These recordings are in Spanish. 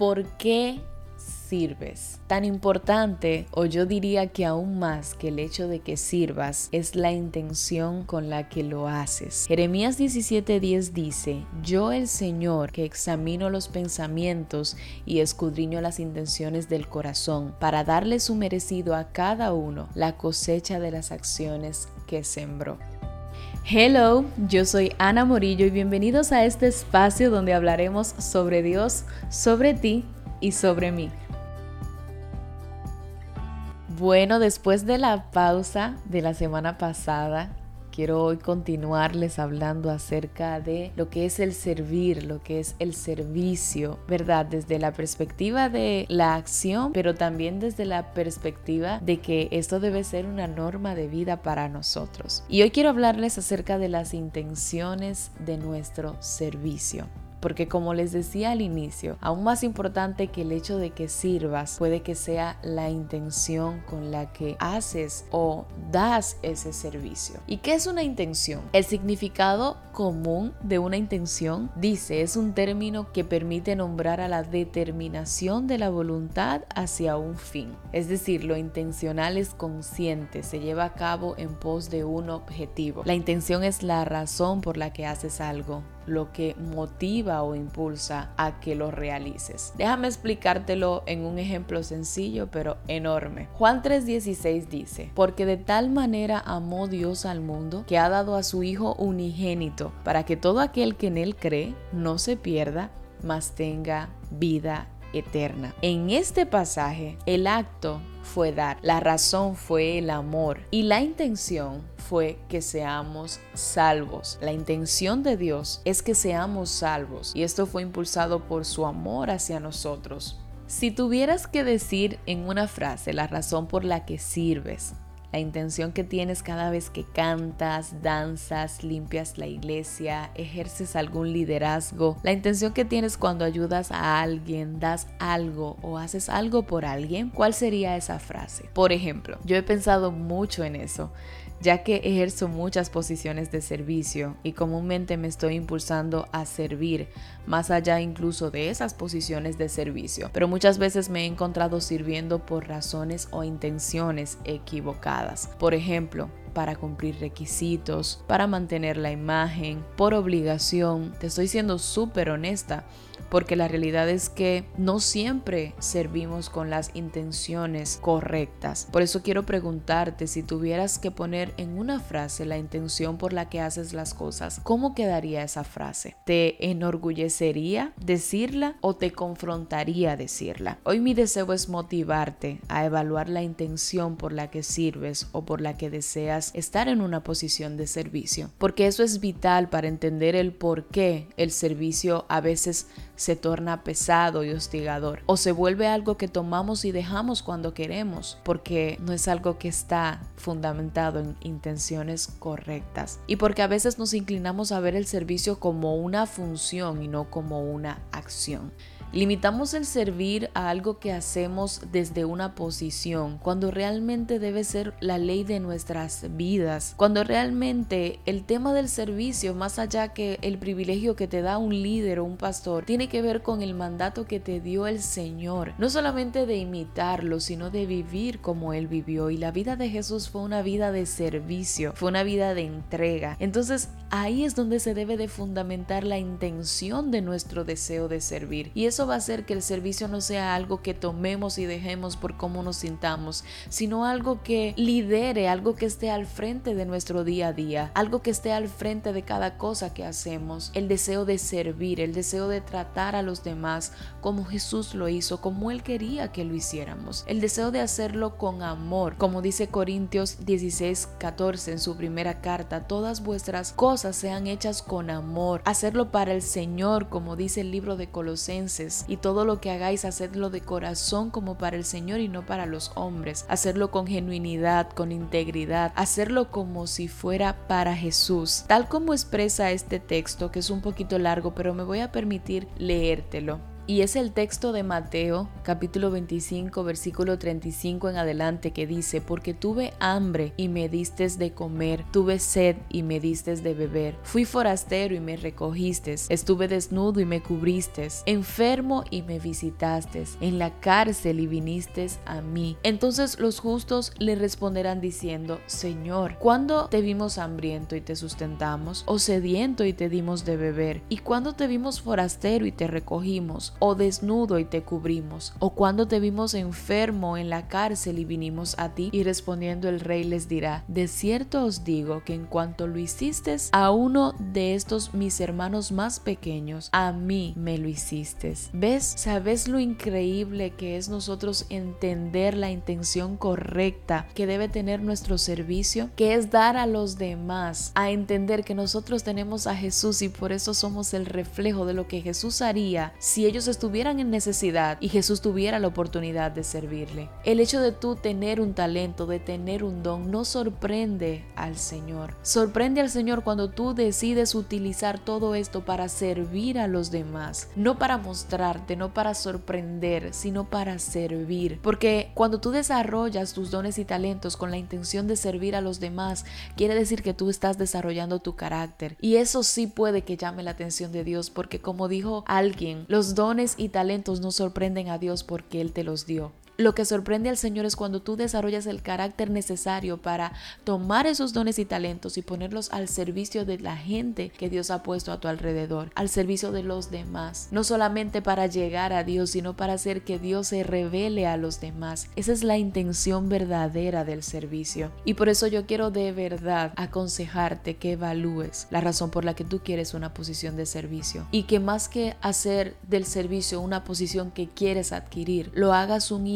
¿por qué sirves. Tan importante, o yo diría que aún más que el hecho de que sirvas, es la intención con la que lo haces. Jeremías 17:10 dice, yo el Señor que examino los pensamientos y escudriño las intenciones del corazón, para darle su merecido a cada uno la cosecha de las acciones que sembró. Hello, yo soy Ana Morillo y bienvenidos a este espacio donde hablaremos sobre Dios, sobre ti y sobre mí. Bueno, después de la pausa de la semana pasada, quiero hoy continuarles hablando acerca de lo que es el servir, lo que es el servicio, ¿verdad? Desde la perspectiva de la acción, pero también desde la perspectiva de que esto debe ser una norma de vida para nosotros. Y hoy quiero hablarles acerca de las intenciones de nuestro servicio porque como les decía al inicio, aún más importante que el hecho de que sirvas puede que sea la intención con la que haces o das ese servicio. ¿Y qué es una intención? El significado común de una intención dice es un término que permite nombrar a la determinación de la voluntad hacia un fin. Es decir, lo intencional es consciente, se lleva a cabo en pos de un objetivo. La intención es la razón por la que haces algo lo que motiva o impulsa a que lo realices. Déjame explicártelo en un ejemplo sencillo pero enorme. Juan 3:16 dice, porque de tal manera amó Dios al mundo que ha dado a su Hijo unigénito para que todo aquel que en él cree no se pierda, mas tenga vida eterna. En este pasaje, el acto fue dar, la razón fue el amor y la intención fue que seamos salvos. La intención de Dios es que seamos salvos y esto fue impulsado por su amor hacia nosotros. Si tuvieras que decir en una frase la razón por la que sirves, la intención que tienes cada vez que cantas, danzas, limpias la iglesia, ejerces algún liderazgo, la intención que tienes cuando ayudas a alguien, das algo o haces algo por alguien, ¿cuál sería esa frase? Por ejemplo, yo he pensado mucho en eso ya que ejerzo muchas posiciones de servicio y comúnmente me estoy impulsando a servir, más allá incluso de esas posiciones de servicio. Pero muchas veces me he encontrado sirviendo por razones o intenciones equivocadas. Por ejemplo, para cumplir requisitos, para mantener la imagen, por obligación. Te estoy siendo súper honesta porque la realidad es que no siempre servimos con las intenciones correctas. Por eso quiero preguntarte si tuvieras que poner en una frase la intención por la que haces las cosas, ¿cómo quedaría esa frase? ¿Te enorgullecería decirla o te confrontaría decirla? Hoy mi deseo es motivarte a evaluar la intención por la que sirves o por la que deseas estar en una posición de servicio, porque eso es vital para entender el por qué el servicio a veces se torna pesado y hostigador o se vuelve algo que tomamos y dejamos cuando queremos porque no es algo que está fundamentado en intenciones correctas y porque a veces nos inclinamos a ver el servicio como una función y no como una acción. Limitamos el servir a algo que hacemos desde una posición, cuando realmente debe ser la ley de nuestras vidas, cuando realmente el tema del servicio, más allá que el privilegio que te da un líder o un pastor, tiene que ver con el mandato que te dio el Señor, no solamente de imitarlo, sino de vivir como Él vivió. Y la vida de Jesús fue una vida de servicio, fue una vida de entrega. Entonces ahí es donde se debe de fundamentar la intención de nuestro deseo de servir. Y eso va a hacer que el servicio no sea algo que tomemos y dejemos por cómo nos sintamos, sino algo que lidere, algo que esté al frente de nuestro día a día, algo que esté al frente de cada cosa que hacemos. El deseo de servir, el deseo de tratar a los demás como Jesús lo hizo, como Él quería que lo hiciéramos. El deseo de hacerlo con amor, como dice Corintios 16, 14 en su primera carta, todas vuestras cosas sean hechas con amor, hacerlo para el Señor, como dice el libro de Colosenses y todo lo que hagáis, hacedlo de corazón como para el Señor y no para los hombres. Hacerlo con genuinidad, con integridad, hacerlo como si fuera para Jesús. Tal como expresa este texto, que es un poquito largo, pero me voy a permitir leértelo. Y es el texto de Mateo capítulo 25 versículo 35 en adelante que dice, porque tuve hambre y me diste de comer, tuve sed y me diste de beber, fui forastero y me recogiste, estuve desnudo y me cubriste, enfermo y me visitaste, en la cárcel y viniste a mí. Entonces los justos le responderán diciendo, Señor, ¿cuándo te vimos hambriento y te sustentamos? ¿O sediento y te dimos de beber? ¿Y cuándo te vimos forastero y te recogimos? ¿O desnudo y te cubrimos? ¿O cuándo te vimos enfermo en la cárcel y vinimos a ti? Y respondiendo el rey les dirá, de cierto os digo que en cuanto lo hiciste a uno de estos mis hermanos más pequeños, a mí me lo hiciste. ¿Ves? ¿Sabes lo increíble que es nosotros entender la intención correcta que debe tener nuestro servicio? Que es dar a los demás a entender que nosotros tenemos a Jesús y por eso somos el reflejo de lo que Jesús haría si ellos estuvieran en necesidad y Jesús tuviera la oportunidad de servirle. El hecho de tú tener un talento, de tener un don, no sorprende al Señor. Sorprende al Señor cuando tú decides utilizar todo esto para servir a los demás, no para mostrarte, no para sorprender, sino para servir. Porque cuando tú desarrollas tus dones y talentos con la intención de servir a los demás, quiere decir que tú estás desarrollando tu carácter. Y eso sí puede que llame la atención de Dios, porque como dijo alguien, los dones y talentos no sorprenden a Dios porque Él te los dio. Lo que sorprende al Señor es cuando tú desarrollas el carácter necesario para tomar esos dones y talentos y ponerlos al servicio de la gente que Dios ha puesto a tu alrededor, al servicio de los demás. No solamente para llegar a Dios, sino para hacer que Dios se revele a los demás. Esa es la intención verdadera del servicio. Y por eso yo quiero de verdad aconsejarte que evalúes la razón por la que tú quieres una posición de servicio y que más que hacer del servicio una posición que quieres adquirir, lo hagas un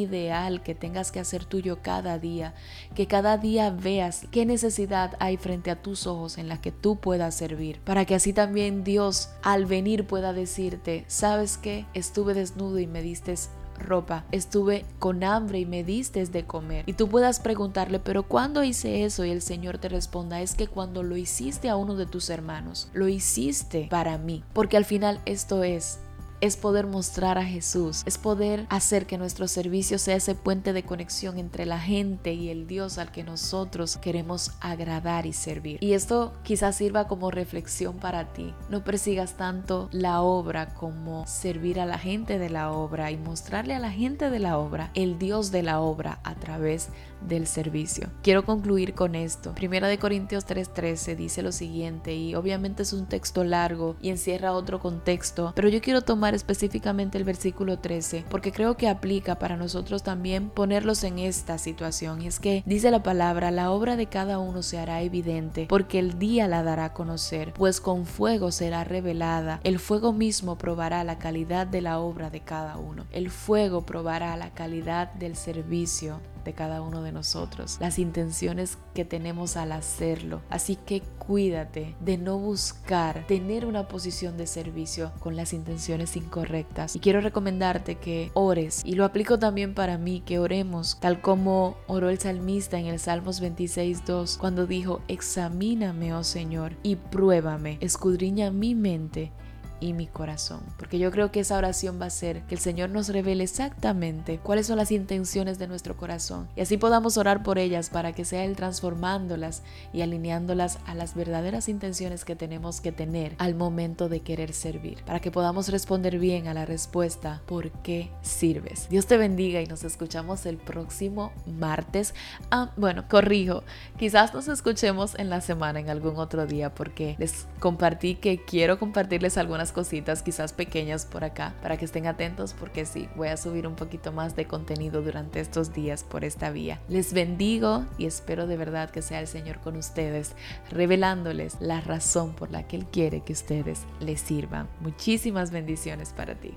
que tengas que hacer tuyo cada día, que cada día veas qué necesidad hay frente a tus ojos en la que tú puedas servir, para que así también Dios al venir pueda decirte, ¿sabes qué? Estuve desnudo y me diste ropa, estuve con hambre y me diste de comer. Y tú puedas preguntarle, pero ¿cuándo hice eso? Y el Señor te responda, es que cuando lo hiciste a uno de tus hermanos, lo hiciste para mí, porque al final esto es es poder mostrar a Jesús, es poder hacer que nuestro servicio sea ese puente de conexión entre la gente y el Dios al que nosotros queremos agradar y servir. Y esto quizás sirva como reflexión para ti. No persigas tanto la obra como servir a la gente de la obra y mostrarle a la gente de la obra el Dios de la obra a través del servicio. Quiero concluir con esto. Primera de Corintios 3:13 dice lo siguiente y obviamente es un texto largo y encierra otro contexto, pero yo quiero tomar específicamente el versículo 13 porque creo que aplica para nosotros también ponerlos en esta situación. Y es que dice la palabra, la obra de cada uno se hará evidente porque el día la dará a conocer, pues con fuego será revelada. El fuego mismo probará la calidad de la obra de cada uno. El fuego probará la calidad del servicio de cada uno de nosotros, las intenciones que tenemos al hacerlo. Así que cuídate de no buscar tener una posición de servicio con las intenciones incorrectas. Y quiero recomendarte que ores, y lo aplico también para mí, que oremos, tal como oró el salmista en el Salmos 26.2, cuando dijo, examíname, oh Señor, y pruébame, escudriña mi mente y mi corazón. Porque yo creo que esa oración va a ser que el Señor nos revele exactamente cuáles son las intenciones de nuestro corazón y así podamos orar por ellas para que sea Él transformándolas y alineándolas a las verdaderas intenciones que tenemos que tener al momento de querer servir. Para que podamos responder bien a la respuesta ¿por qué sirves? Dios te bendiga y nos escuchamos el próximo martes. Ah, bueno, corrijo, quizás nos escuchemos en la semana en algún otro día porque les compartí que quiero compartirles algunas cositas quizás pequeñas por acá para que estén atentos porque sí, voy a subir un poquito más de contenido durante estos días por esta vía. Les bendigo y espero de verdad que sea el Señor con ustedes, revelándoles la razón por la que Él quiere que ustedes les sirvan. Muchísimas bendiciones para ti.